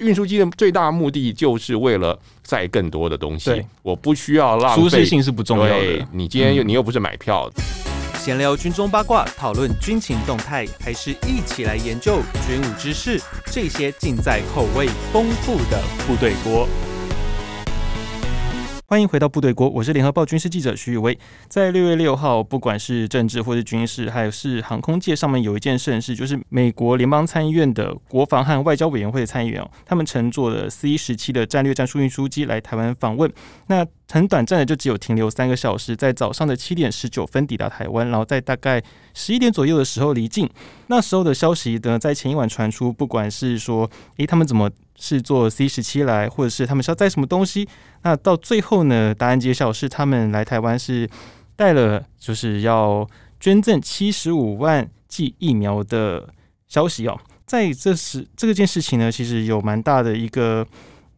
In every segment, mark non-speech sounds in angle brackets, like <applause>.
运输机的最大目的就是为了载更多的东西，我不需要浪费，舒适性是不重要的。你今天又你又不是买票。闲聊军中八卦，讨论军情动态，还是一起来研究军武知识？这些尽在口味丰富的部队锅。欢迎回到部队锅，我是联合报军事记者徐宇威。在六月六号，不管是政治或是军事，还有是航空界上面有一件盛事，就是美国联邦参议院的国防和外交委员会的参议员哦，他们乘坐了 C 十七的战略战术运输机来台湾访问。那很短暂的，就只有停留三个小时，在早上的七点十九分抵达台湾，然后在大概十一点左右的时候离境。那时候的消息呢，在前一晚传出，不管是说，诶，他们怎么是坐 C 十七来，或者是他们是要载什么东西，那到最后呢，答案揭晓是他们来台湾是带了，就是要捐赠七十五万剂疫苗的消息哦。在这时这个件事情呢，其实有蛮大的一个，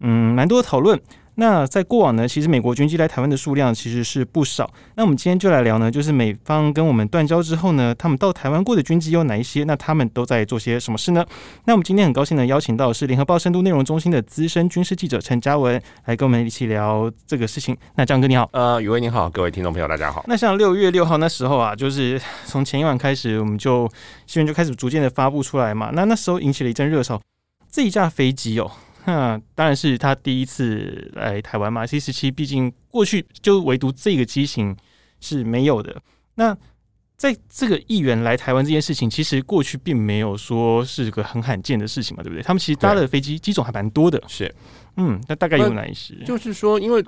嗯，蛮多的讨论。那在过往呢，其实美国军机来台湾的数量其实是不少。那我们今天就来聊呢，就是美方跟我们断交之后呢，他们到台湾过的军机有哪一些？那他们都在做些什么事呢？那我们今天很高兴呢邀请到是联合报深度内容中心的资深军事记者陈嘉文，来跟我们一起聊这个事情。那张哥你好，呃，宇威你好，各位听众朋友大家好。那像六月六号那时候啊，就是从前一晚开始，我们就新闻就开始逐渐的发布出来嘛。那那时候引起了一阵热潮，这一架飞机哦。<laughs> 那当然是他第一次来台湾嘛。C 十七毕竟过去就唯独这个机型是没有的。那在这个议员来台湾这件事情，其实过去并没有说是个很罕见的事情嘛，对不对？他们其实搭的飞机机种还蛮多的。是，嗯，那大概有哪一些？就是说，因为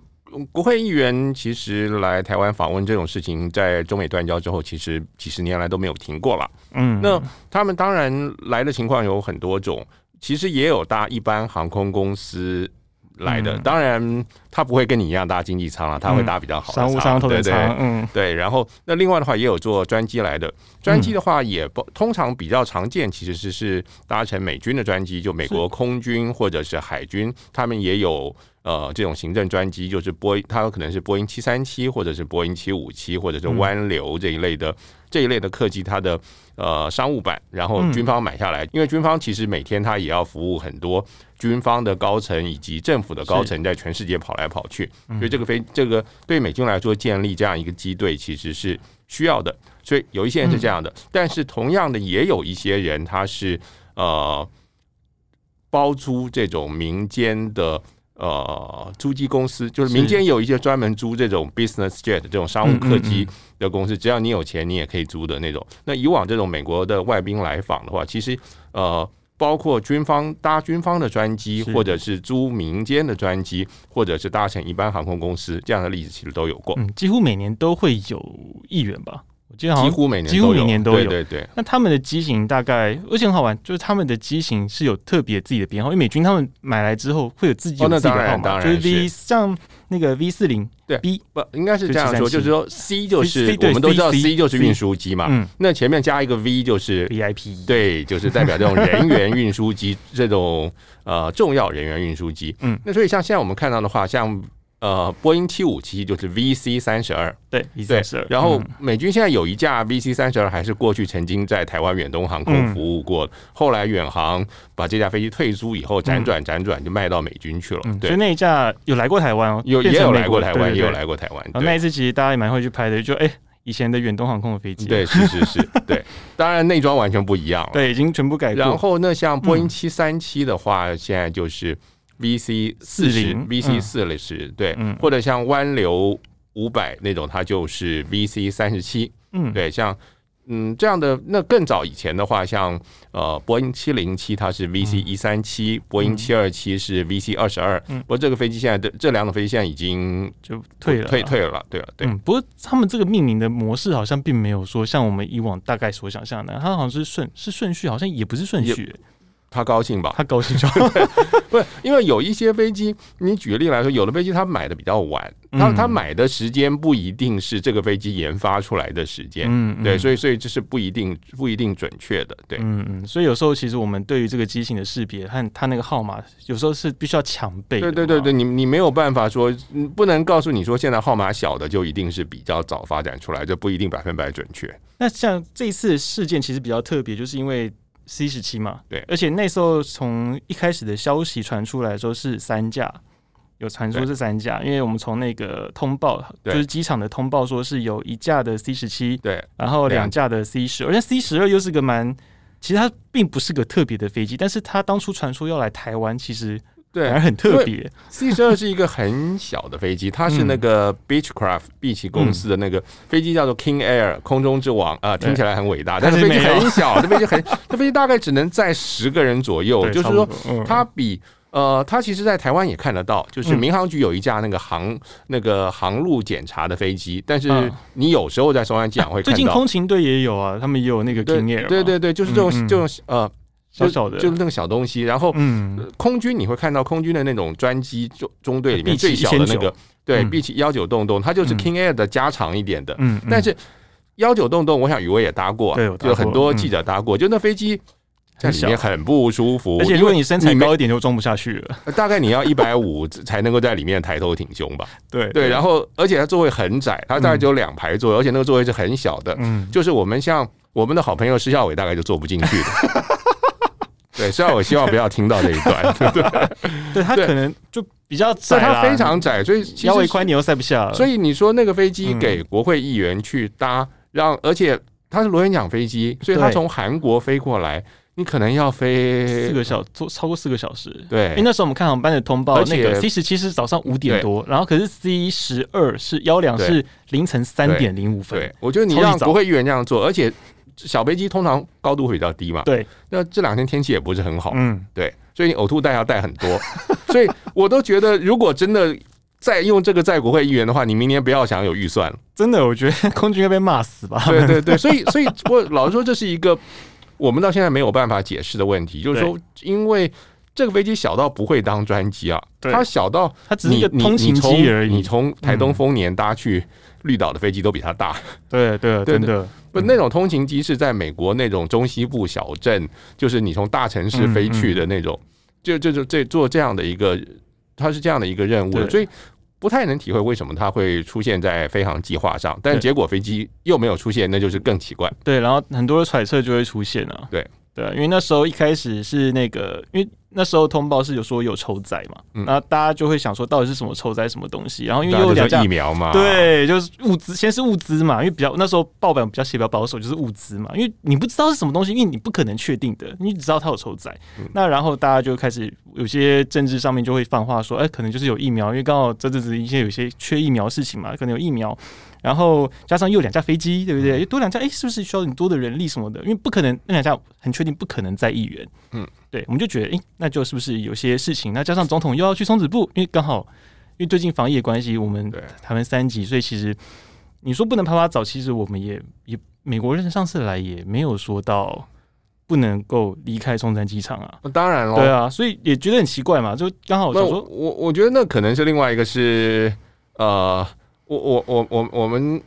国会议员其实来台湾访问这种事情，在中美断交之后，其实几十年来都没有停过了。嗯，那他们当然来的情况有很多种。其实也有搭一般航空公司来的，当然他不会跟你一样搭经济舱了，他会搭比较好的商务舱、头等舱，嗯，对。然后那另外的话也有坐专机来的，专机的话也不通常比较常见，其实是是搭乘美军的专机，就美国空军或者是海军，他们也有呃这种行政专机，就是波，它有可能是波音七三七或者是波音七五七或者是湾流这一类的。这一类的客机，它的呃商务版，然后军方买下来，因为军方其实每天他也要服务很多军方的高层以及政府的高层，在全世界跑来跑去，所以这个飞这个对美军来说建立这样一个机队其实是需要的，所以有一些人是这样的，但是同样的也有一些人他是呃包租这种民间的。呃，租机公司就是民间有一些专门租这种 business jet 这种商务客机的公司，只要你有钱，你也可以租的那种。那以往这种美国的外宾来访的话，其实呃，包括军方搭军方的专机，或者是租民间的专机，或者是搭乘一般航空公司这样的例子，其实都有过。嗯，几乎每年都会有议员吧。几乎每年几乎每年都有，对对对。那他们的机型大概，而且很好玩，就是他们的机型是有特别自己的编号，因为美军他们买来之后会有自己有自己的号码，就是 V 像那个 V 四零，对 B 不应该是这样说，就是说 C 就是我们都知道 C 就是运输机嘛，嗯，那前面加一个 V 就是 VIP，对，就是代表这种人员运输机，这种呃重要人员运输机，<laughs> 嗯，那所以像现在我们看到的话，像。呃，波音七五七就是 VC 三十二，对，VC 三十二。然后美军现在有一架 VC 三十二，还是过去曾经在台湾远东航空服务过，嗯、后来远航把这架飞机退租以后，辗转辗转就卖到美军去了。嗯、对，所以那一架有来过台湾哦，有也有来过台湾，也有来过台湾。然后那一次其实大家也蛮会去拍的，就哎、欸，以前的远东航空的飞机，对，是是是，<laughs> 对，当然内装完全不一样了，对，已经全部改过。然后那像波音七三七的话，嗯、现在就是。VC 四十，VC 四十，对，嗯、或者像湾流五百那种，它就是 VC 三十七，嗯，对，像嗯这样的，那更早以前的话，像呃波音七零七，它是 VC 一三七，波音七二七是 VC 二十二，嗯，不过这个飞机现在的这两种飞机现在已经就退了，退退了，对了，对，嗯，不过他们这个命名的模式好像并没有说像我们以往大概所想象的，它好像是顺是顺序，好像也不是顺序。他高兴吧？他高兴就好。<laughs> 不是，因为有一些飞机，你举个例来说，有的飞机他买的比较晚，他他买的时间不一定是这个飞机研发出来的时间，嗯，对，所以所以这是不一定不一定准确的，对，嗯嗯，所以有时候其实我们对于这个机型的识别和它那个号码，有时候是必须要强背。对对对对，你你没有办法说，不能告诉你说现在号码小的就一定是比较早发展出来，这不一定百分百准确。那像这次事件其实比较特别，就是因为。C 十七嘛，对，而且那时候从一开始的消息传出来说是三架，有传出是三架，因为我们从那个通报，就是机场的通报说是有一架的 C 十七，对，然后两架的 C 十，而且 C 十二又是个蛮，其实它并不是个特别的飞机，但是它当初传出要来台湾，其实。对，还很特别。C 十二是一个很小的飞机，它是那个 Beechcraft 碧奇公司的那个飞机，叫做 King Air 空中之王啊，听起来很伟大，但是飞机很小，这飞机很，<laughs> 这飞机大概只能载十个人左右。就是说，它比呃，它其实在台湾也看得到，就是民航局有一架那个航那个航路检查的飞机，但是你有时候在松山机场会看到。最近空勤队也有啊，他们也有那个 King Air。对对对，就是这种这种呃。小小的，就是那个小东西。然后，嗯，空军你会看到空军的那种专机中中队里面最小的那个，对，B 七幺九洞洞，它就是 King Air 的加长一点的。嗯，但是幺九洞洞，我想宇威也搭过，对，就很多记者搭过。就那飞机在里面很不舒服，而且如果你身材高一点就装不下去了。大概你要一百五 <laughs> 才能够在里面抬头挺胸吧？对对。然后，而且它座位很窄，它大概只有两排座位，而且那个座位是很小的。嗯，就是我们像我们的好朋友施孝伟，大概就坐不进去的。<laughs> 对，虽然我希望不要听到这一段，对 <laughs> 不对？对，它可能就比较窄，它非常窄，所以腰围宽你又塞不下了。所以你说那个飞机给国会议员去搭，让而且它是螺旋桨飞机，所以它从韩国飞过来，你可能要飞四个小，坐超过四个小时。对，因为那时候我们看航班的通报，那个 C 十七是早上五点多，然后可是 C 十二是幺两是凌晨三点零五分。对，我觉得你让国会议员这样做，而且。小飞机通常高度会比较低嘛，对。那这两天天气也不是很好，嗯，对。所以你呕吐袋要带很多，<laughs> 所以我都觉得，如果真的再用这个在国会议员的话，你明年不要想有预算了。真的，我觉得空军要被骂死吧。对对对，所以所以我老实说，这是一个我们到现在没有办法解释的问题，就是说，因为这个飞机小到不会当专机啊，它小到它只是一个通勤机而已。你从台东丰年搭去绿岛的飞机都比它大。对对，真的。不，那种通勤机是在美国那种中西部小镇，就是你从大城市飞去的那种，就就就这做这样的一个，它是这样的一个任务，所以不太能体会为什么它会出现在飞航计划上，但结果飞机又没有出现，那就是更奇怪。对，然后很多的揣测就会出现了。对对，因为那时候一开始是那个，因为。那时候通报是有说有抽灾嘛，然后大家就会想说到底是什么抽灾什么东西，然后因为有两架疫苗嘛，对，就是物资，先是物资嘛，因为比较那时候报表比较写比较保守，就是物资嘛，因为你不知道是什么东西，因为你不可能确定的，你只知道它有抽载，那然后大家就开始有些政治上面就会放话说，哎，可能就是有疫苗，因为刚好这阵子一些有些缺疫苗事情嘛，可能有疫苗。然后加上又两架飞机，对不对？又多两架，哎，是不是需要很多的人力什么的？因为不可能那两架很确定不可能在议员，嗯，对，我们就觉得，哎，那就是不是有些事情？那加上总统又要去松子部，因为刚好因为最近防疫的关系，我们台湾三级，所以其实你说不能啪啪走，其实我们也也美国人上次来也没有说到不能够离开松山机场啊。当然了，对啊，所以也觉得很奇怪嘛，就刚好我说我我觉得那可能是另外一个是呃。我我我我我们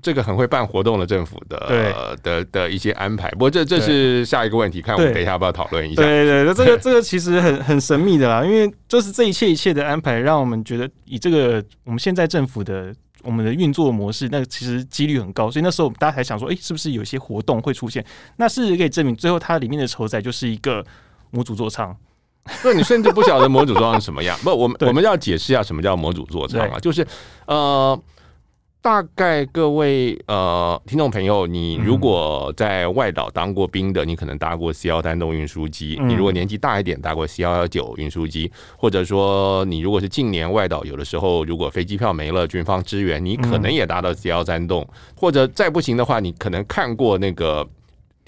这个很会办活动的政府的的的一些安排，不过这这是下一个问题，看我们等一下要不要讨论一下。对对，那这个 <laughs> 这个其实很很神秘的啦，因为就是这一切一切的安排，让我们觉得以这个我们现在政府的我们的运作模式，那其实几率很高，所以那时候大家才想说，哎，是不是有些活动会出现？那事实可以证明，最后它里面的筹仔就是一个模组座舱。<laughs> 所以你甚至不晓得模组座舱是什么样。不，我们我们要解释一下什么叫模组座舱啊，就是呃，大概各位呃听众朋友，你如果在外岛当过兵的，你可能搭过 C 幺单动运输机；你如果年纪大一点，搭过 C 幺幺九运输机，或者说你如果是近年外岛，有的时候如果飞机票没了，军方支援，你可能也搭到 C 幺三栋，或者再不行的话，你可能看过那个。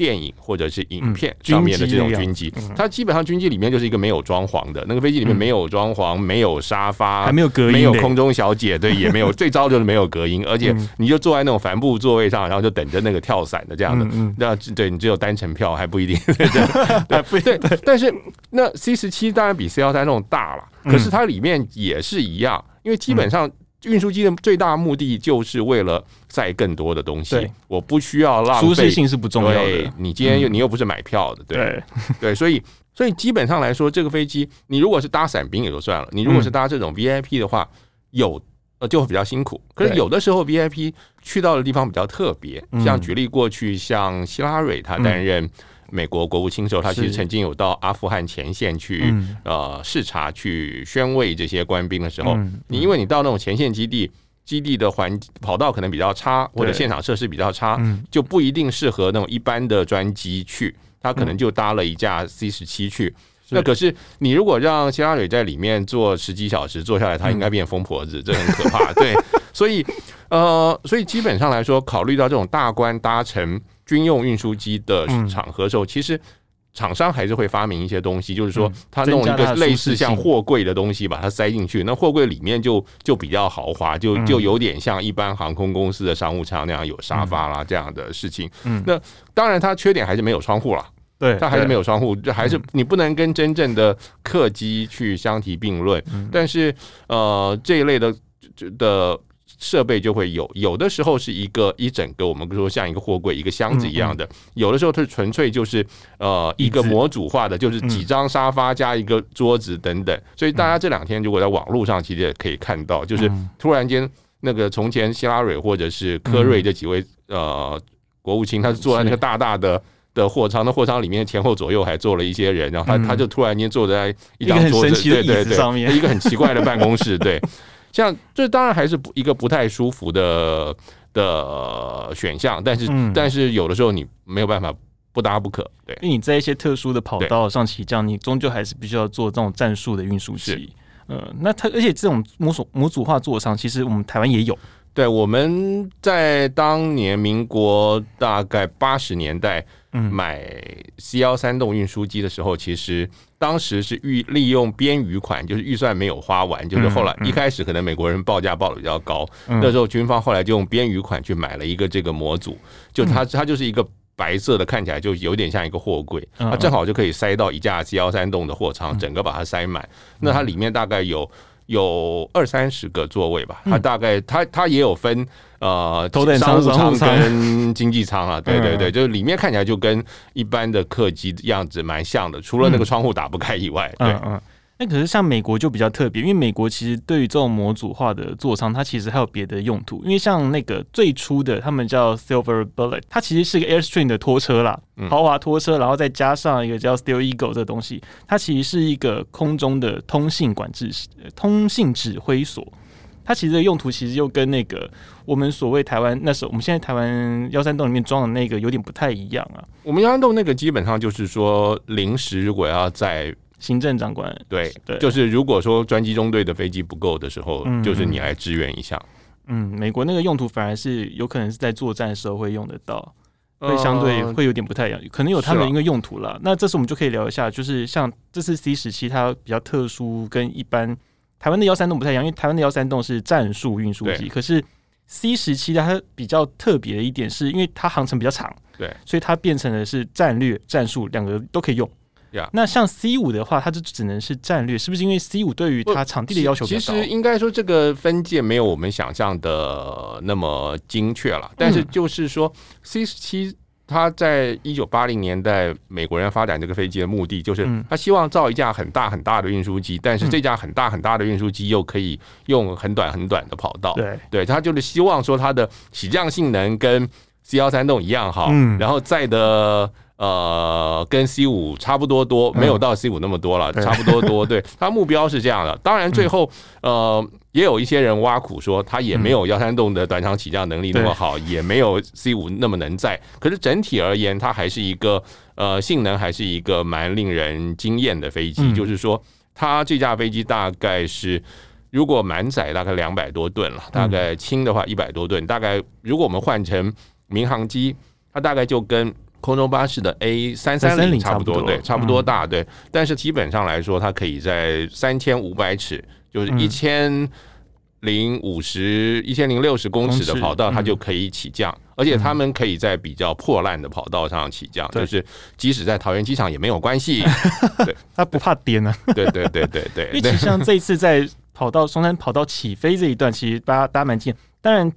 电影或者是影片上面的这种军机，它基本上军机里面就是一个没有装潢的那个飞机，里面没有装潢，没有沙发，还没有隔音，没有空中小姐，对，也没有，最糟就是没有隔音，而且你就坐在那种帆布座位上，然后就等着那个跳伞的这样的，那对你只有单程票还不一定，<laughs> 对对对，但是那 C 十七当然比 C 幺三那种大了，可是它里面也是一样，因为基本上。运输机的最大目的就是为了载更多的东西，我不需要浪费。舒适性是不重要的。你今天又你又不是买票的，对。对，<laughs> 所以所以基本上来说，这个飞机你如果是搭伞兵也就算了，你如果是搭这种 VIP 的话，有呃就会比较辛苦。可是有的时候 VIP 去到的地方比较特别，像举例过去，像希拉蕊他担任美国国务卿时候，他其实曾经有到阿富汗前线去、嗯、呃视察、去宣慰这些官兵的时候，嗯、你因为你到那种前线基地，基地的环跑道可能比较差，或者现场设施比较差，就不一定适合那种一般的专机去，他可能就搭了一架 C 十七去。那可是你如果让希拉蕊在里面坐十几小时坐下来，他应该变疯婆子，这很可怕。对，所以呃，所以基本上来说，考虑到这种大官搭乘军用运输机的场合的时候，其实厂商还是会发明一些东西，就是说他弄一个类似像货柜的东西，把它塞进去，那货柜里面就就比较豪华，就就有点像一般航空公司的商务舱那样有沙发啦这样的事情。那当然，它缺点还是没有窗户了。对，它还是没有窗户，这还是你不能跟真正的客机去相提并论。嗯、但是，呃，这一类的的设备就会有，有的时候是一个一整个，我们说像一个货柜、一个箱子一样的；有的时候它是纯粹就是呃一个模组化的，就是几张沙发加一个桌子等等。所以大家这两天如果在网络上其实也可以看到，就是突然间那个从前希拉蕊或者是科瑞这几位呃国务卿，他是坐在那个大大的。的货仓，那货仓里面前后左右还坐了一些人，然后他他就突然间坐在一张桌子，对对对，上面。一个很奇怪的办公室，对，<laughs> 像这当然还是不一个不太舒服的的选项，但是但是有的时候你没有办法不搭不可，对，因为你在一些特殊的跑道上起降，你终究还是必须要做这种战术的运输机，呃，那它而且这种模组模组化座舱，其实我们台湾也有。对，我们在当年民国大概八十年代买 C 幺三洞运输机的时候，其实当时是预利用边余款，就是预算没有花完，就是后来一开始可能美国人报价报的比较高，那时候军方后来就用边余款去买了一个这个模组，就它它就是一个白色的，看起来就有点像一个货柜，它正好就可以塞到一架 C 幺三栋的货舱，整个把它塞满。那它里面大概有。有二三十个座位吧，它大概它它也有分呃商务舱跟经济舱啊，<laughs> 对对对，就是里面看起来就跟一般的客机样子蛮像的，除了那个窗户打不开以外，对。那可是像美国就比较特别，因为美国其实对于这种模组化的座舱，它其实还有别的用途。因为像那个最初的他们叫 Silver Bullet，它其实是个 Airstream 的拖车啦，豪华拖车，然后再加上一个叫 Steel Eagle 这个东西，它其实是一个空中的通信管制、通信指挥所。它其实的用途其实又跟那个我们所谓台湾那时候我们现在台湾幺三洞里面装的那个有点不太一样啊。我们幺三洞那个基本上就是说临时如果要在行政长官对，对，就是如果说专机中队的飞机不够的时候，嗯、就是你来支援一下。嗯，美国那个用途反而是有可能是在作战的时候会用得到，会相对会有点不太一样，可能有他们的一个用途了。那这次我们就可以聊一下，就是像这次 C 十七它比较特殊，跟一般台湾的幺三洞不太一样，因为台湾的幺三洞是战术运输机，可是 C 十七它比较特别的一点是因为它航程比较长，对，所以它变成的是战略战术两个都可以用。Yeah. 那像 C 五的话，它就只能是战略，是不是？因为 C 五对于它场地的要求比较高。其实应该说，这个分界没有我们想象的那么精确了。但是就是说，C 十七它在一九八零年代美国人发展这个飞机的目的，就是他希望造一架很大很大的运输机，但是这架很大很大的运输机又可以用很短很短的跑道。对，对，他就是希望说它的起降性能跟 C 幺三洞一样好，然后载的。呃，跟 C 五差不多多，没有到 C 五那么多了，嗯、差不多多。<laughs> 对，它目标是这样的。当然，最后、嗯、呃，也有一些人挖苦说，它也没有幺三洞的短场起降能力那么好，嗯、也没有 C 五那么能载。可是整体而言，它还是一个呃，性能还是一个蛮令人惊艳的飞机。嗯、就是说，它这架飞机大概是如果满载大概两百多吨了，大概轻的话一百多吨。大概如果我们换成民航机，它大概就跟空中巴士的 A 三三零差不多，对，差不多大，对。但是基本上来说，它可以在三千五百尺，就是一千零五十、一千零六十公尺的跑道，它就可以起降。而且他们可以在比较破烂的跑道上起降，就是即使在桃园机场也没有关系。<laughs> 对，它不怕颠啊。对对对对对。因为像这一次在跑道松山跑道起飞这一段，其实大家大家蛮近。当然。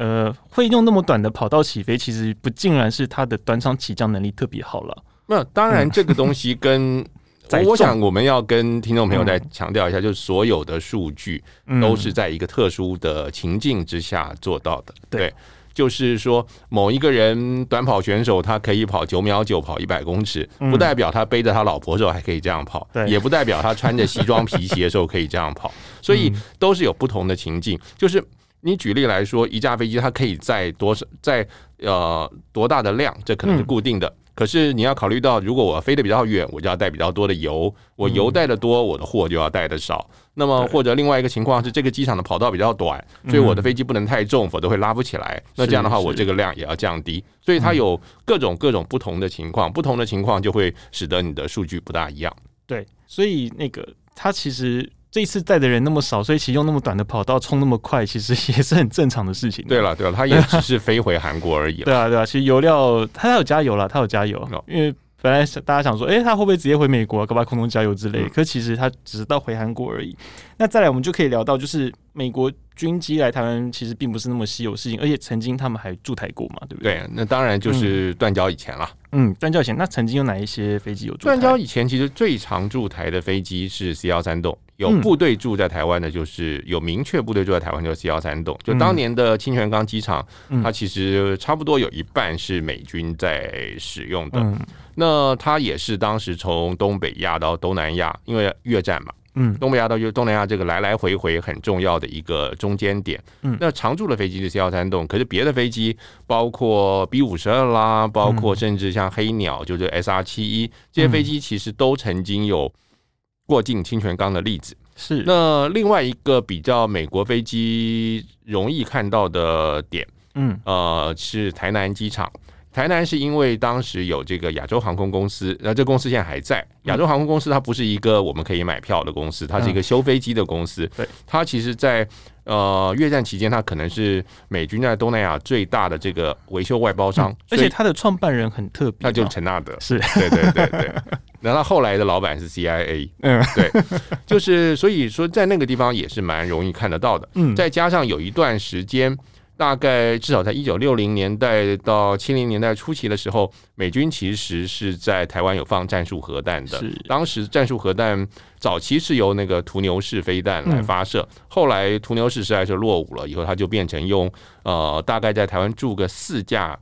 呃，会用那么短的跑道起飞，其实不竟然是它的短场起降能力特别好了。那当然，这个东西跟 <laughs> 我想我们要跟听众朋友再强调一下，就是所有的数据都是在一个特殊的情境之下做到的。对，就是说某一个人短跑选手他可以跑九秒九，跑一百公尺，不代表他背着他老婆的时候还可以这样跑，也不代表他穿着西装皮鞋的时候可以这样跑，所以都是有不同的情境。就是你举例来说，一架飞机它可以载多少，载呃多大的量，这可能是固定的。可是你要考虑到，如果我飞得比较远，我就要带比较多的油。我油带的多，我的货就要带的少。那么或者另外一个情况是，这个机场的跑道比较短，所以我的飞机不能太重，否则会拉不起来。那这样的话，我这个量也要降低。所以它有各种各种不同的情况，不同的情况就会使得你的数据不大一样。对，所以那个它其实。这一次带的人那么少，所以其实用那么短的跑道冲那么快，其实 <laughs> 也是很正常的事情。对了，对了，他也只是飞回韩国而已。对啊，对啊，其实油料他他有加油了，他有加油，因为本来大家想说，哎，他会不会直接回美国，搞不好空中加油之类？可其实他只是到回韩国而已。那再来，我们就可以聊到，就是美国军机来台湾，其实并不是那么稀有事情，而且曾经他们还驻台过嘛，对不对？对，那当然就是断交以前了。嗯，断交以前，那曾经有哪一些飞机有驻台？断交以前，其实最常驻台的飞机是 C 幺三栋。有部队驻在台湾的，就是有明确部队驻在台湾，就是 C 幺三栋。就当年的清泉岗机场，它其实差不多有一半是美军在使用的。那它也是当时从东北亚到东南亚，因为越战嘛，嗯，东北亚到东南亚这个来来回回很重要的一个中间点。嗯那常驻的飞机是 C 幺三洞，可是别的飞机，包括 B 五十二啦，包括甚至像黑鸟，就是 SR 七一这些飞机，其实都曾经有。过境清泉岗的例子是，那另外一个比较美国飞机容易看到的点，嗯呃是台南机场。台南是因为当时有这个亚洲航空公司，那这公司现在还在。亚洲航空公司它不是一个我们可以买票的公司，它是一个修飞机的公司。对，它其实，在呃越战期间，它可能是美军在东南亚最大的这个维修外包商，而且它的创办人很特别，那就是陈纳德。是，对对对对。然后后来的老板是 CIA，<laughs> 嗯，对，就是所以说在那个地方也是蛮容易看得到的。嗯，再加上有一段时间。大概至少在一九六零年代到七零年代初期的时候，美军其实是在台湾有放战术核弹的。当时战术核弹早期是由那个屠牛式飞弹来发射，后来屠牛式实在是落伍了，以后它就变成用呃大概在台湾驻个四架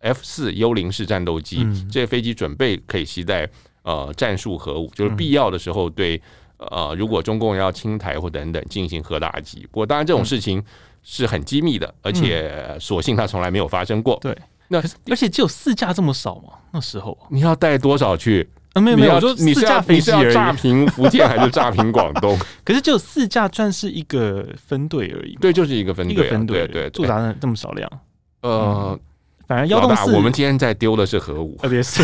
F 四幽灵式战斗机，这些飞机准备可以携带呃战术核武，就是必要的时候对呃如果中共要侵台或等等进行核打击。不过当然这种事情。是很机密的，而且所幸它从来没有发生过。对，那而且只有四架这么少吗？那时候你要带多少去？啊，没有没有，我说四架飞机而已。炸平福建还是炸平广东？<laughs> 可是只有四架，算是一个分队而已。对，就是一个分队，一个分队。对，驻扎这么少量。呃，反而幺洞四，我们今天在丢的是核武，特别是。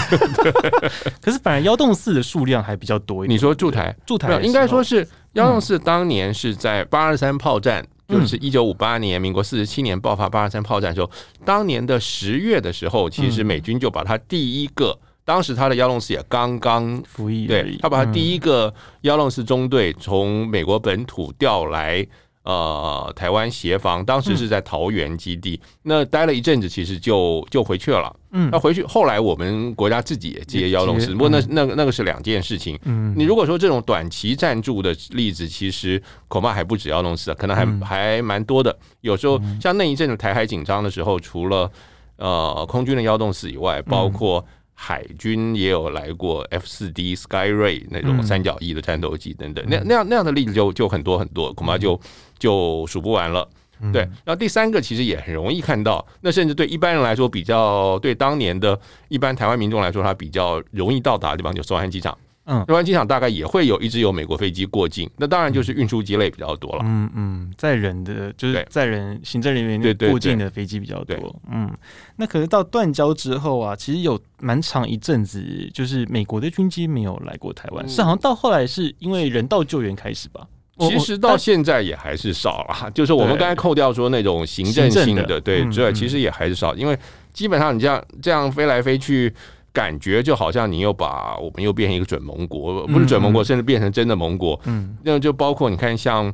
<laughs> 可是反而幺洞四的数量还比较多一点。你说驻台驻台，应该说是幺洞四当年是在八二三炮战。就是一九五八年，民国四十七年爆发八二三炮战的时候，当年的十月的时候，其实美军就把他第一个，当时他的幺洞四也刚刚服役，对，他把他第一个幺洞四中队从美国本土调来。呃，台湾协防当时是在桃园基地，嗯、那待了一阵子，其实就就回去了。嗯，那回去后来我们国家自己也接幺洞四，不过那那个那个是两件事情。嗯，你如果说这种短期赞助的例子，其实恐怕还不止幺洞四，可能还、嗯、还蛮多的。有时候像那一阵子台海紧张的时候，除了呃空军的幺洞四以外，包括。海军也有来过 F 四 D Skyray 那种三角翼的战斗机等等，那那样那样的例子就就很多很多，恐怕就就数不完了。对，然后第三个其实也很容易看到，那甚至对一般人来说比较，对当年的一般台湾民众来说，它比较容易到达的地方就是松山机场。嗯，台湾机场大概也会有一直有美国飞机过境，那当然就是运输机类比较多了。嗯嗯，载人的就是载人行政人员过境的飞机比较多。嗯，那可是到断交之后啊，其实有蛮长一阵子，就是美国的军机没有来过台湾，是好像到后来是因为人道救援开始吧？其实到现在也还是少了，<laughs> 就是我们刚才扣掉说那种行政性的，对，之外其实也还是少，因为基本上你这样这样飞来飞去。感觉就好像你又把我们又变成一个准盟国，不是准盟国，甚至变成真的盟国。嗯，那就包括你看，像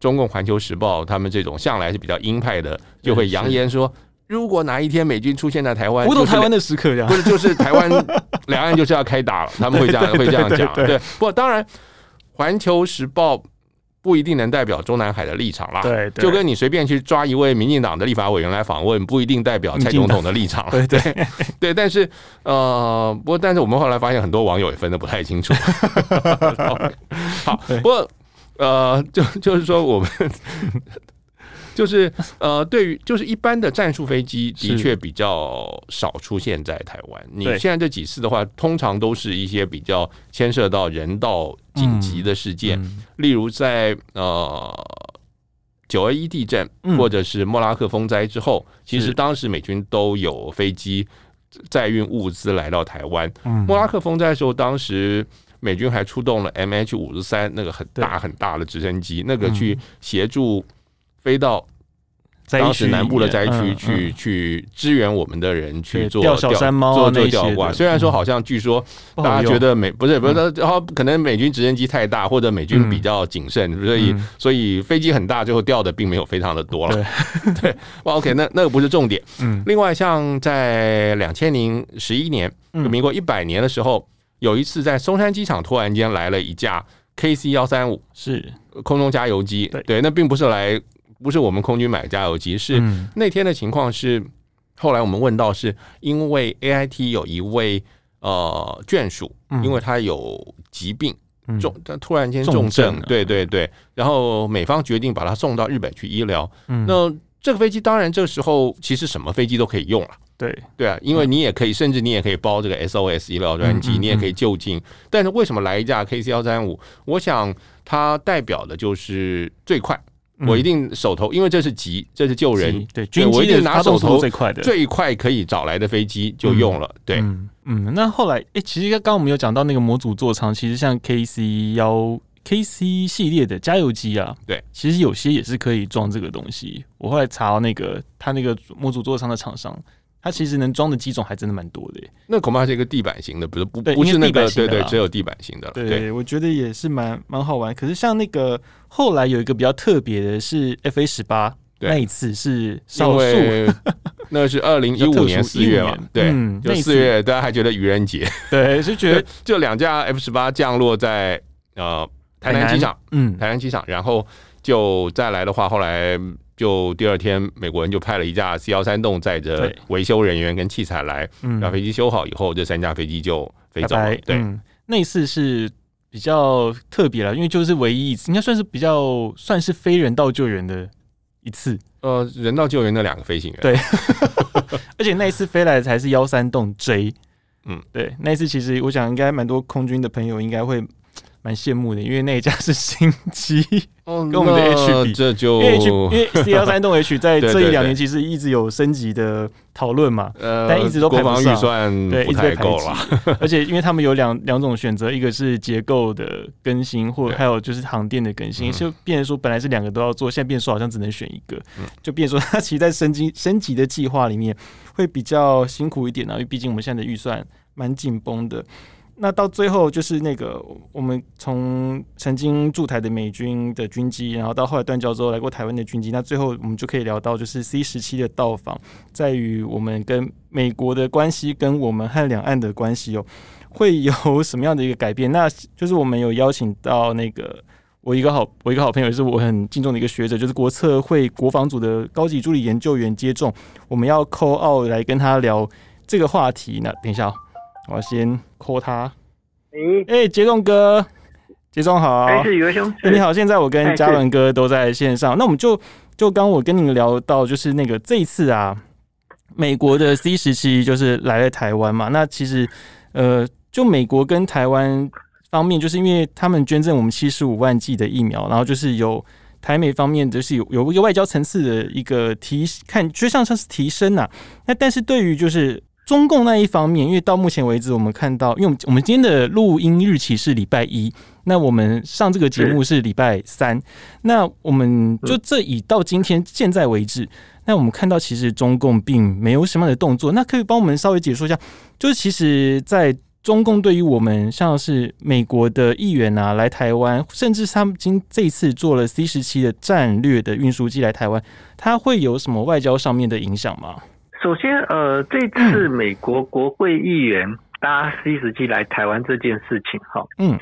中共《环球时报》他们这种向来是比较鹰派的，就会扬言说，如果哪一天美军出现在台湾，不懂台湾的时刻，这样不是就是台湾两岸就是要开打了，他们会这样 <laughs> 会这样讲。对，不过当然，《环球时报》不一定能代表中南海的立场啦。对，对，就跟你随便去抓一位民进党的立法委员来访问，不一定代表蔡总统的立场。<laughs> 对对对，但是呃，不过但是我们后来发现，很多网友也分得不太清楚。<laughs> 好，不过呃，就就是说我们。就是呃，对于就是一般的战术飞机的确比较少出现在台湾。你现在这几次的话，通常都是一些比较牵涉到人道紧急的事件，例如在呃九二一地震或者是莫拉克风灾之后，其实当时美军都有飞机载运物资来到台湾。莫拉克风灾的时候，当时美军还出动了 MH 五十三那个很大很大的直升机，那个去协助。飞到当时南部的灾区去去支援我们的人去做钓小山猫做做吊挂。虽然说好像据说大家觉得美不是不是，然后可能美军直升机太大或者美军比较谨慎，所以所以飞机很大，最后掉的并没有非常的多了。<laughs> 对，OK，那那个不是重点。嗯，另外像在两千零十一年，民国一百年的时候，有一次在松山机场突然间来了一架 KC 幺三五，是空中加油机。对，那并不是来。不是我们空军买加油机，是那天的情况是，后来我们问到，是因为 AIT 有一位呃眷属，因为他有疾病重，他突然间重症，对对对，然后美方决定把他送到日本去医疗。那这个飞机当然这个时候其实什么飞机都可以用了，对。对啊，因为你也可以，甚至你也可以包这个 SOS 医疗专机，你也可以就近。但是为什么来一架 KC 幺三五？我想它代表的就是最快。我一定手头，因为这是急，这是救人。对，军机我一定拿手头最快的、最快可以找来的飞机就用了。对，嗯，嗯，那后来，哎、欸，其实刚刚我们有讲到那个模组座舱，其实像 KC 幺 KC 系列的加油机啊，对，其实有些也是可以装这个东西。我后来查到那个他那个模组座舱的厂商。它其实能装的机种还真的蛮多的，那恐怕是一个地板型的，不是不不是那个，对对，只有地板型的。对，我觉得也是蛮蛮好玩。可是像那个后来有一个比较特别的是 FA 十八，那一次是少数，<laughs> 那是二零一五年四月嘛，对，就四月大家还觉得愚人节，<laughs> 对，是觉得 <laughs> 就两架 F 十八降落在呃台南机场，嗯，台南机场，然后就再来的话，后来。就第二天，美国人就派了一架 C 幺三洞载着维修人员跟器材来，把飞机修好以后，这三架飞机就飞走了。对，那一次是比较特别了，因为就是唯一一次，应该算是比较算是非人道救援的一次。呃，人道救援的两个飞行员，对，<laughs> 而且那一次飞来的才是幺三洞 J。嗯，对，那一次其实我想应该蛮多空军的朋友应该会。蛮羡慕的，因为那一家是新机，<laughs> 跟我们的 H 比，这就因为 H 因为 <laughs> C 幺三栋 H 在这一两年其实一直有升级的讨论嘛，但一直都排不上，国防预算对，一直在排挤。<laughs> 而且因为他们有两两种选择，一个是结构的更新，或还有就是航电的更新，就变成说本来是两个都要做，现在变说好像只能选一个，就变成说它其实在升级升级的计划里面会比较辛苦一点啊，因为毕竟我们现在的预算蛮紧绷的。那到最后就是那个我们从曾经驻台的美军的军机，然后到后来断交之后来过台湾的军机，那最后我们就可以聊到就是 C 十七的到访，在于我们跟美国的关系，跟我们和两岸的关系哦，会有什么样的一个改变？<laughs> 那就是我们有邀请到那个我一个好我一个好朋友，也是我很敬重的一个学者，就是国策会国防组的高级助理研究员接种，我们要 call out 来跟他聊这个话题。那等一下。哦我要先 call 他。哎、欸，杰仲哥，杰仲好。哎、欸，你好，现在我跟嘉文哥都在线上。欸、那我们就就刚我跟你们聊到，就是那个这一次啊，美国的 C 十七就是来了台湾嘛。那其实呃，就美国跟台湾方面，就是因为他们捐赠我们七十五万剂的疫苗，然后就是有台美方面就是有有一个外交层次的一个提看，就像像是提升呐、啊。那但是对于就是。中共那一方面，因为到目前为止，我们看到，因为我们今天的录音日期是礼拜一，那我们上这个节目是礼拜三，那我们就这以到今天现在为止，那我们看到其实中共并没有什么样的动作，那可以帮我们稍微解说一下，就是其实，在中共对于我们像是美国的议员啊来台湾，甚至他们今这一次做了 C 十七的战略的运输机来台湾，它会有什么外交上面的影响吗？首先，呃，这次美国国会议员搭 C 十七来台湾这件事情，哈，嗯，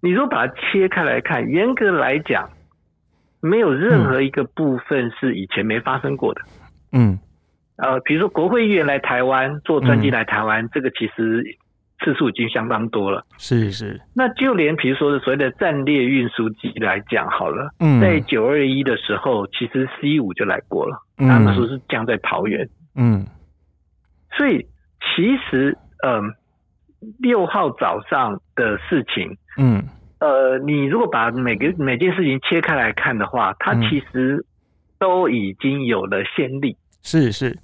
你如果把它切开来看，严格来讲，没有任何一个部分是以前没发生过的。嗯，呃，比如说国会议员来台湾做专机来台湾，嗯、这个其实次数已经相当多了。是是。那就连比如说的所谓的战略运输机来讲好了，嗯，在九二一的时候，其实 C 五就来过了，他们说是降在桃园。嗯，所以其实，嗯、呃。六号早上的事情，嗯，呃，你如果把每个每件事情切开来看的话，它其实都已经有了先例，是是，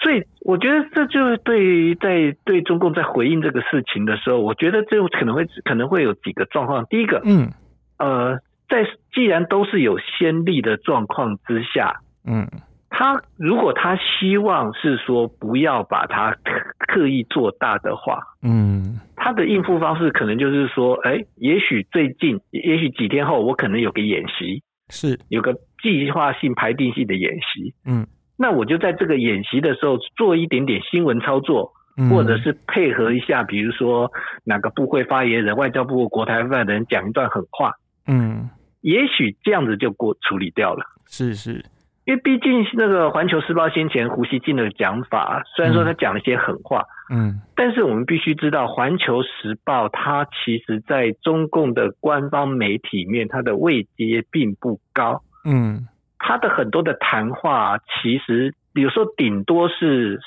所以我觉得这就是对于在对中共在回应这个事情的时候，我觉得这可能会可能会有几个状况。第一个，嗯，呃，在既然都是有先例的状况之下，嗯。他如果他希望是说不要把它刻意做大的话，嗯，他的应付方式可能就是说，哎，也许最近，也许几天后，我可能有个演习，是。有个计划性、排定性的演习，嗯，那我就在这个演习的时候做一点点新闻操作，嗯，或者是配合一下，比如说哪个部会发言人、外交部国台办的人讲一段狠话，嗯，也许这样子就过处理掉了，是是。因为毕竟那个《环球时报》先前胡锡进的讲法，虽然说他讲了一些狠话，嗯，但是我们必须知道，《环球时报》它其实在中共的官方媒体面，它的位阶并不高，嗯，它的很多的谈话，其实有时候顶多是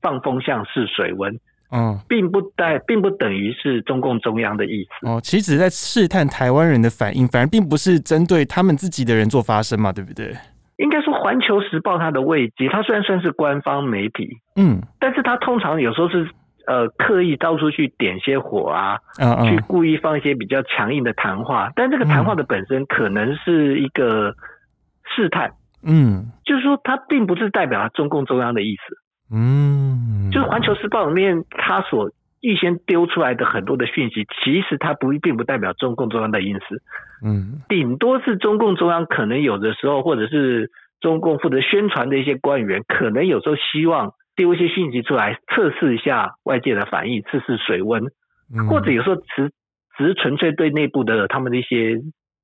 放风向试水温，嗯，并不代，并不等于是中共中央的意思。哦，其实只是在试探台湾人的反应，反而并不是针对他们自己的人做发声嘛，对不对？应该说，《环球时报》它的位阶，它虽然算是官方媒体，嗯，但是它通常有时候是呃刻意到处去点些火啊，嗯嗯，去故意放一些比较强硬的谈话，但这个谈话的本身可能是一个试探，嗯，就是说它并不是代表中共中央的意思，嗯，就是《环球时报》里面它所。预先丢出来的很多的讯息，其实它不并不代表中共中央的意思，嗯，顶多是中共中央可能有的时候，或者是中共负责宣传的一些官员，可能有时候希望丢一些讯息出来，测试一下外界的反应，测试水温，或者有时候只只是纯粹对内部的他们的一些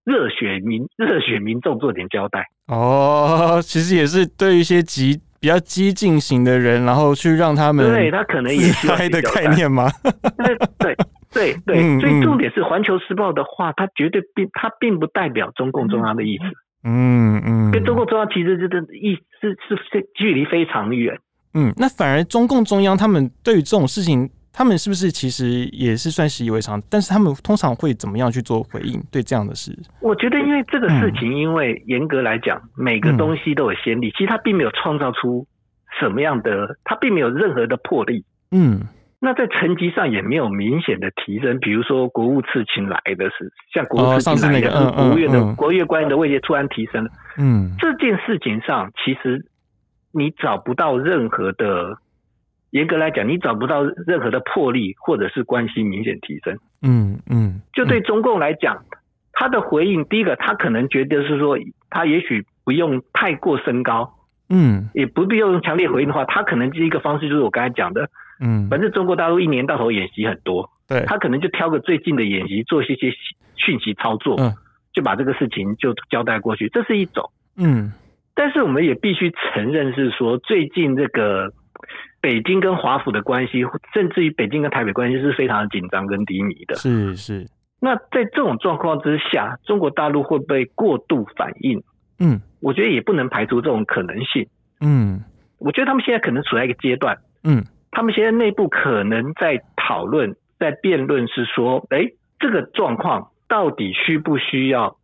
热血民热血民众做点交代。哦，其实也是对一些极。比较激进型的人，然后去让他们对他可能也是开的概念吗？对对对对，嗯、所以重点是《环球时报》的话，它绝对并它并不代表中共中央的意思。嗯嗯，跟中共中央其实这个意思是是距离非常远。嗯，那反而中共中央他们对于这种事情。他们是不是其实也是算习以为常？但是他们通常会怎么样去做回应？对这样的事，我觉得因为这个事情，因为严格来讲，嗯、每个东西都有先例，其实他并没有创造出什么样的，他并没有任何的魄力。嗯，那在层级上也没有明显的提升。比如说国务次卿来的是，像国务次卿来的，国务院的国务院官员的位阶突然提升了。嗯，这件事情上，其实你找不到任何的。严格来讲，你找不到任何的魄力，或者是关系明显提升。嗯嗯，就对中共来讲，他的回应，第一个，他可能觉得是说，他也许不用太过升高，嗯，也不必要用强烈回应的话，他可能第一个方式就是我刚才讲的，嗯，反正中国大陆一年到头演习很多，对，他可能就挑个最近的演习做一些些讯息操作，嗯，就把这个事情就交代过去，这是一种，嗯，但是我们也必须承认是说，最近这个。北京跟华府的关系，甚至于北京跟台北关系是非常紧张跟低迷的。是是。那在这种状况之下，中国大陆会不会过度反应？嗯，我觉得也不能排除这种可能性。嗯，我觉得他们现在可能处在一个阶段。嗯，他们现在内部可能在讨论、在辩论，是说，哎，这个状况到底需不需要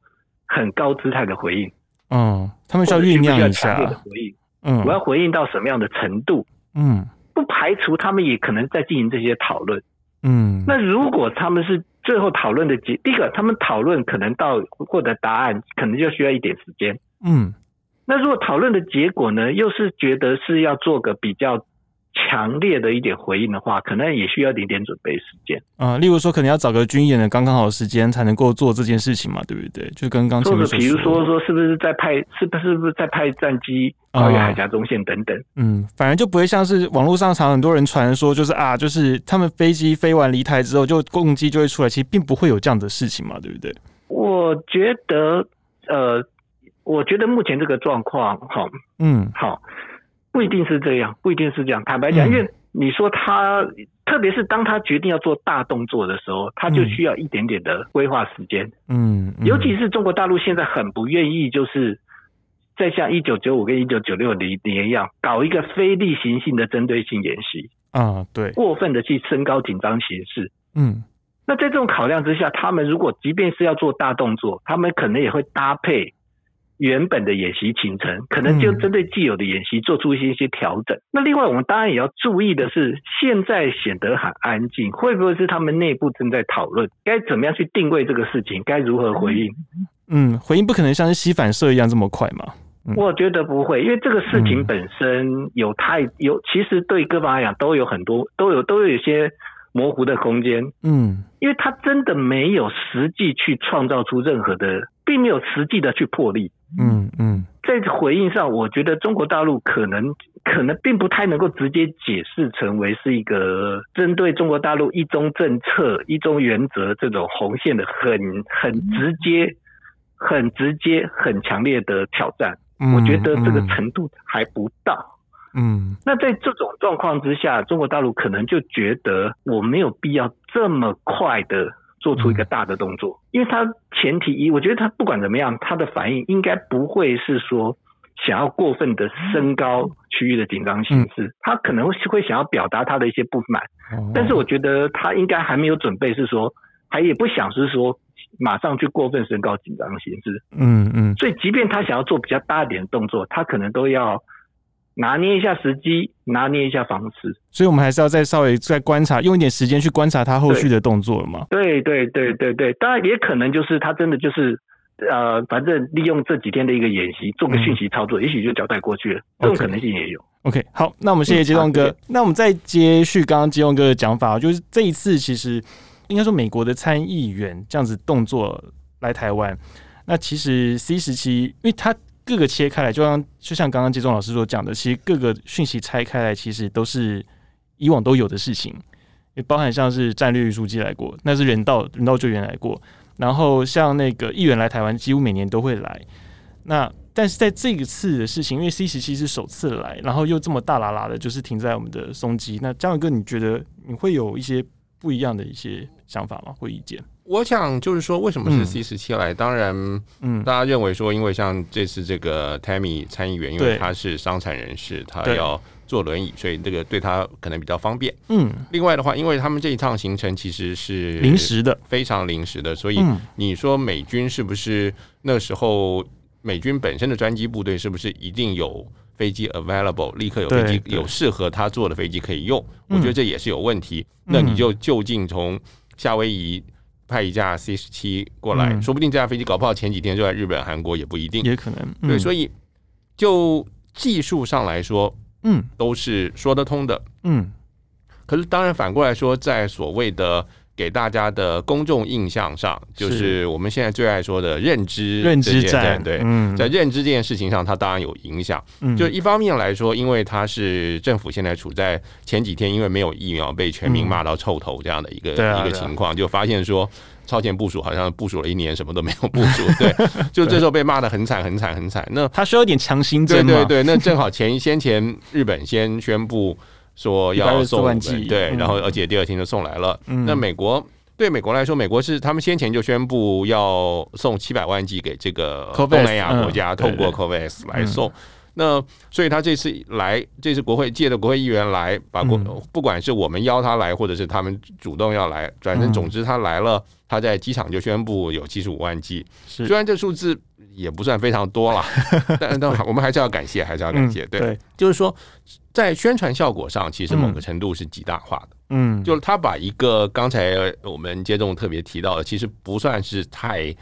很高姿态的回应？嗯，他们需要酝酿一下。的回应。嗯，我要回应到什么样的程度？嗯，不排除他们也可能在进行这些讨论。嗯，那如果他们是最后讨论的结，第一个，他们讨论可能到获得答案，可能就需要一点时间。嗯，那如果讨论的结果呢，又是觉得是要做个比较强烈的一点回应的话，可能也需要一点点准备时间啊。例如说，可能要找个军演的刚刚好的时间，才能够做这件事情嘛，对不对？就跟刚前面说，比如说说，是不是在派，是不是是不是在派战机跨越海峡中线等等？嗯，反而就不会像是网络上常很多人传说，就是啊，就是他们飞机飞完离台之后，就攻击就会出来，其实并不会有这样的事情嘛，对不对？我觉得，呃，我觉得目前这个状况，好，嗯，好。不一定是这样，不一定是这样。坦白讲，因为你说他，特别是当他决定要做大动作的时候，他就需要一点点的规划时间。嗯，尤其是中国大陆现在很不愿意，就是再像一九九五跟一九九六年一样，搞一个非例行性的针对性演习啊，对，过分的去升高紧张形势。嗯，那在这种考量之下，他们如果即便是要做大动作，他们可能也会搭配。原本的演习行程，可能就针对既有的演习做出一些一些调整。嗯。那另外，我们当然也要注意的是，现在显得很安静，会不会是他们内部正在讨论该怎么样去定位这个事情，该如何回应？嗯，回应不可能像是吸反射一样这么快嘛？嗯。我觉得不会，因为这个事情本身有太有，其实对各方来讲都有很多都有都有一些模糊的空间。嗯，因为他真的没有实际去创造出任何的，并没有实际的去破例。嗯嗯，在回应上，我觉得中国大陆可能可能并不太能够直接解释成为是一个针对中国大陆一中政策、一中原则这种红线的很很直接、很直接、很强烈的挑战。我觉得这个程度还不到。嗯，那在这种状况之下，中国大陆可能就觉得我没有必要这么快的。做出一个大的动作，因为他前提一，我觉得他不管怎么样，他的反应应该不会是说想要过分的升高区域的紧张形势，他可能会会想要表达他的一些不满，但是我觉得他应该还没有准备，是说还也不想是说马上去过分升高紧张形势，嗯嗯，所以即便他想要做比较大一点的动作，他可能都要。拿捏一下时机，拿捏一下方式，所以我们还是要再稍微再观察，用一点时间去观察他后续的动作了嘛？对对对对对，当然也可能就是他真的就是呃，反正利用这几天的一个演习做个讯息操作，嗯、也许就交代过去了，这种可能性也有。OK，好，那我们谢谢杰东哥、嗯。那我们再接续刚刚杰东哥的讲法，就是这一次其实应该说美国的参议员这样子动作来台湾，那其实 C 时期，因为他。各个切开来，就像就像刚刚杰忠老师所讲的，其实各个讯息拆开来，其实都是以往都有的事情，也包含像是战略运输机来过，那是人道人道救援来过，然后像那个议员来台湾，几乎每年都会来。那但是在这一次的事情，因为 C 十七是首次来，然后又这么大喇喇的，就是停在我们的松基。那嘉文哥，你觉得你会有一些不一样的一些想法吗？或意见？我想就是说，为什么是 C 十七来？当然，嗯，大家认为说，因为像这次这个 Tammy 参议员，因为他是伤残人士，他要坐轮椅，所以这个对他可能比较方便。嗯，另外的话，因为他们这一趟行程其实是临时的，非常临时的，所以你说美军是不是那时候美军本身的专机部队是不是一定有飞机 available，立刻有飞机有适合他坐的飞机可以用？我觉得这也是有问题。那你就就近从夏威夷。派一架 C 十七过来，嗯，说不定这架飞机搞不好前几天就在日本、韩国也不一定，也可能。嗯、对，所以就技术上来说，嗯，都是说得通的，嗯。可是当然反过来说，在所谓的。给大家的公众印象上，就是我们现在最爱说的认知认知战。对，在认知这件事情上，它当然有影响。就一方面来说，因为它是政府现在处在前几天，因为没有疫苗被全民骂到臭头这样的一个一个情况，就发现说超前部署好像部署了一年什么都没有部署。<laughs> 对，就这时候被骂的很惨很惨很惨。那他需要一点强心针。对对对，那正好前先前日本先宣布。说要送对，然后而且第二天就送来了。嗯、那美国对美国来说，美国是他们先前就宣布要送七百万剂给这个东南亚国家，透过 COVAX 来送。那所以他这次来，这次国会借的国会议员来，把国不管是我们邀他来，或者是他们主动要来，反正总之他来了，他在机场就宣布有七十五万剂。虽然这数字也不算非常多了，<laughs> 但但我们还是要感谢，还是要感谢。对，就是说。在宣传效果上，其实某个程度是极大化的。嗯，就是他把一个刚才我们接种特别提到的，其实不算是太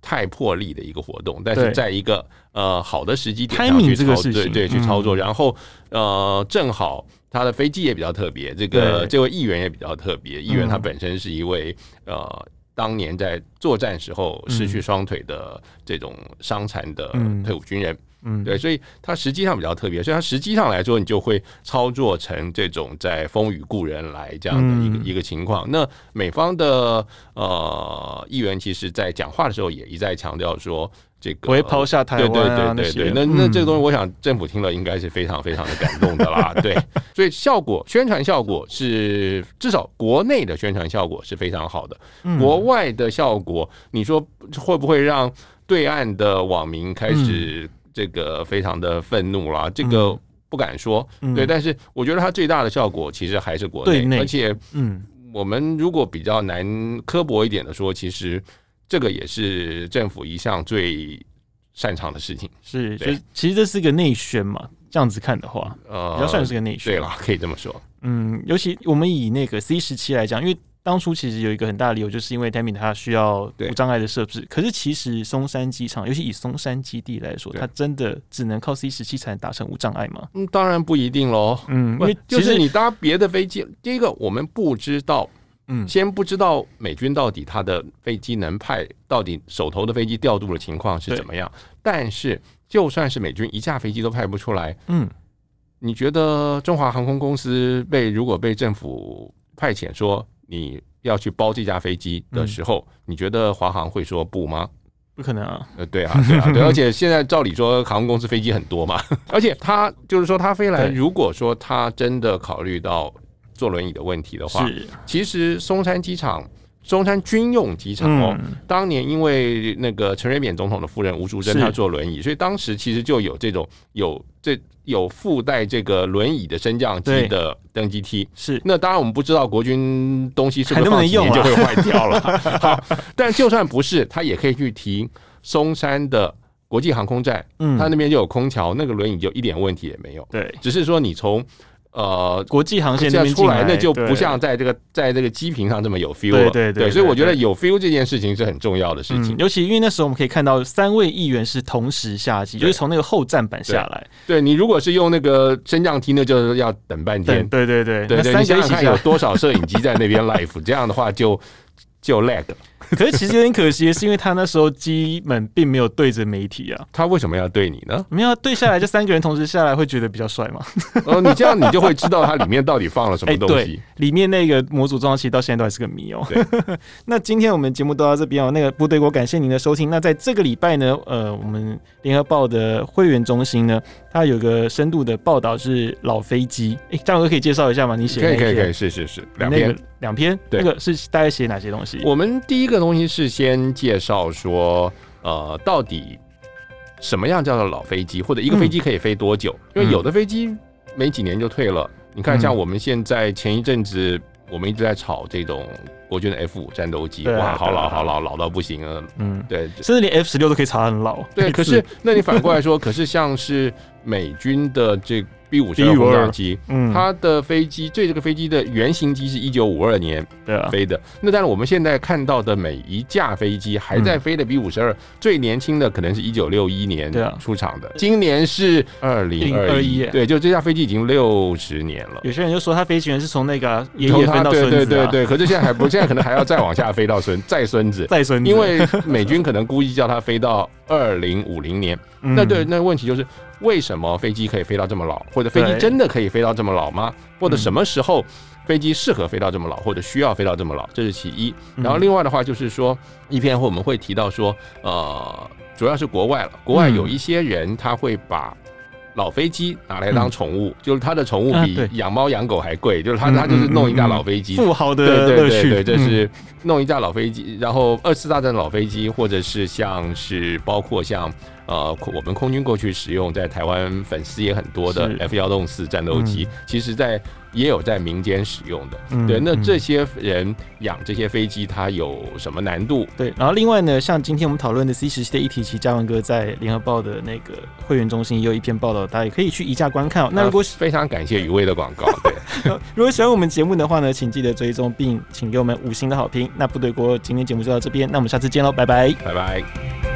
太破例的一个活动，但是在一个呃好的时机点上去操作，对对，去操作，然后呃正好他的飞机也比较特别，这个这位议员也比较特别，议员他本身是一位呃当年在作战时候失去双腿的这种伤残的退伍军人。嗯，对，所以它实际上比较特别，所以它实际上来说，你就会操作成这种在风雨故人来这样的一个、嗯、一个情况。那美方的呃议员其实在讲话的时候也一再强调说，这个不会抛下台湾、啊、对对对对对。那那这个东西，我想政府听了应该是非常非常的感动的啦。<laughs> 对，所以效果宣传效果是至少国内的宣传效果是非常好的。国外的效果，你说会不会让对岸的网民开始？这个非常的愤怒啦，这个不敢说，嗯、对，但是我觉得它最大的效果其实还是国内，而且，嗯，我们如果比较难刻薄一点的说，其实这个也是政府一项最擅长的事情，是，所以其实这是个内宣嘛，这样子看的话，呃，比较算是个内宣，对了，可以这么说，嗯，尤其我们以那个 C 十七来讲，因为。当初其实有一个很大的理由，就是因为 Tammy 它需要无障碍的设置。可是其实松山机场，尤其以松山基地来说，它真的只能靠 C 十七才能达成无障碍吗？嗯，当然不一定喽。嗯，因为其实你搭别的飞机，第一个我们不知道，嗯，先不知道美军到底他的飞机能派到底手头的飞机调度的情况是怎么样。但是就算是美军一架飞机都派不出来，嗯，你觉得中华航空公司被如果被政府派遣说？你要去包这架飞机的时候，嗯、你觉得华航会说不吗？不可能啊！呃，对啊，对啊，<laughs> 对，而且现在照理说，航空公司飞机很多嘛，<laughs> 而且他就是说，他飞来，如果说他真的考虑到坐轮椅的问题的话，是其实松山机场。中山军用机场哦，嗯、当年因为那个陈水扁总统的夫人吴淑珍她坐轮椅，所以当时其实就有这种有这有附带这个轮椅的升降机的登机梯。是，那当然我们不知道国军东西是不是放几年就会坏掉了。<laughs> 好，但就算不是，他也可以去提松山的国际航空站，嗯，他那边就有空调，那个轮椅就一点问题也没有。对，只是说你从。呃，国际航线这边出来，那就不像在这个在这个机坪上这么有 feel 了。对对对，所以我觉得有 feel 这件事情是很重要的事情。尤其因为那时候我们可以看到三位议员是同时下机，就是从那个后站板下来。对你如果是用那个升降梯，那就是要等半天。对对对对，你想想看有多少摄影机在那边 live，这样的话就就 lag。<laughs> 可是其实有点可惜是，因为他那时候基本并没有对着媒体啊。他为什么要对你呢？没有对下来，这三个人同时下来，会觉得比较帅吗？<laughs> 哦，你这样你就会知道它里面到底放了什么 <laughs> 东西。里面那个模组装其实到现在都还是个谜哦。对那今天我们节目都到这边哦。那个部队我，感谢您的收听。那在这个礼拜呢，呃，我们联合报的会员中心呢，它有个深度的报道是老飞机。哎，张哥可以介绍一下吗？你写可以可以可以是是是两篇两篇，对那个是大概写哪些东西？我们第一个东西是先。先介绍说，呃，到底什么样叫做老飞机，或者一个飞机可以飞多久？嗯、因为有的飞机没几年就退了。嗯、你看，像我们现在前一阵子，我们一直在炒这种国军的 F 五战斗机，啊、哇，好老好老，老到不行了。嗯，对，甚至连 F 十六都可以查很老。对，可是那你反过来说，<laughs> 可是像是美军的这。B 五十二轰炸机，嗯，它的飞机，最这个飞机的原型机是一九五二年飞的。那当然，我们现在看到的每一架飞机还在飞的 B 五十二，最年轻的可能是一九六一年出厂的，今年是二零二一，对，就这架飞机已经六十年了。有些人就说，他飞行员是从那个爷爷飞到孙子，对对对，可是现在还不，现在可能还要再往下飞到孙 <laughs> 再孙子，再孙子，因为美军可能估计叫它飞到二零五零年。那对，那问题就是。为什么飞机可以飞到这么老？或者飞机真的可以飞到这么老吗？或者什么时候飞机适合飞到这么老，或者需要飞到这么老？这是其一。然后另外的话就是说，一篇我们会提到说，呃，主要是国外了，国外有一些人他会把老飞机拿来当宠物，就是他的宠物比养猫养狗还贵，就是他他就是弄一架老飞机，富豪的对对对对，这是弄一架老飞机，然后二次大战老飞机，或者是像是包括像。呃，我们空军过去使用，在台湾粉丝也很多的 F 幺六四战斗机，嗯、其实在也有在民间使用的。嗯、对，那这些人养这些飞机，它有什么难度？对，然后另外呢，像今天我们讨论的 C 十七的议题，其实嘉文哥在联合报的那个会员中心也有一篇报道，大家也可以去移驾观看哦。那如果非常感谢余威的广告，<laughs> 对，如果喜欢我们节目的话呢，请记得追踪并请给我们五星的好评。那部队锅今天节目就到这边，那我们下次见喽，拜拜，拜拜。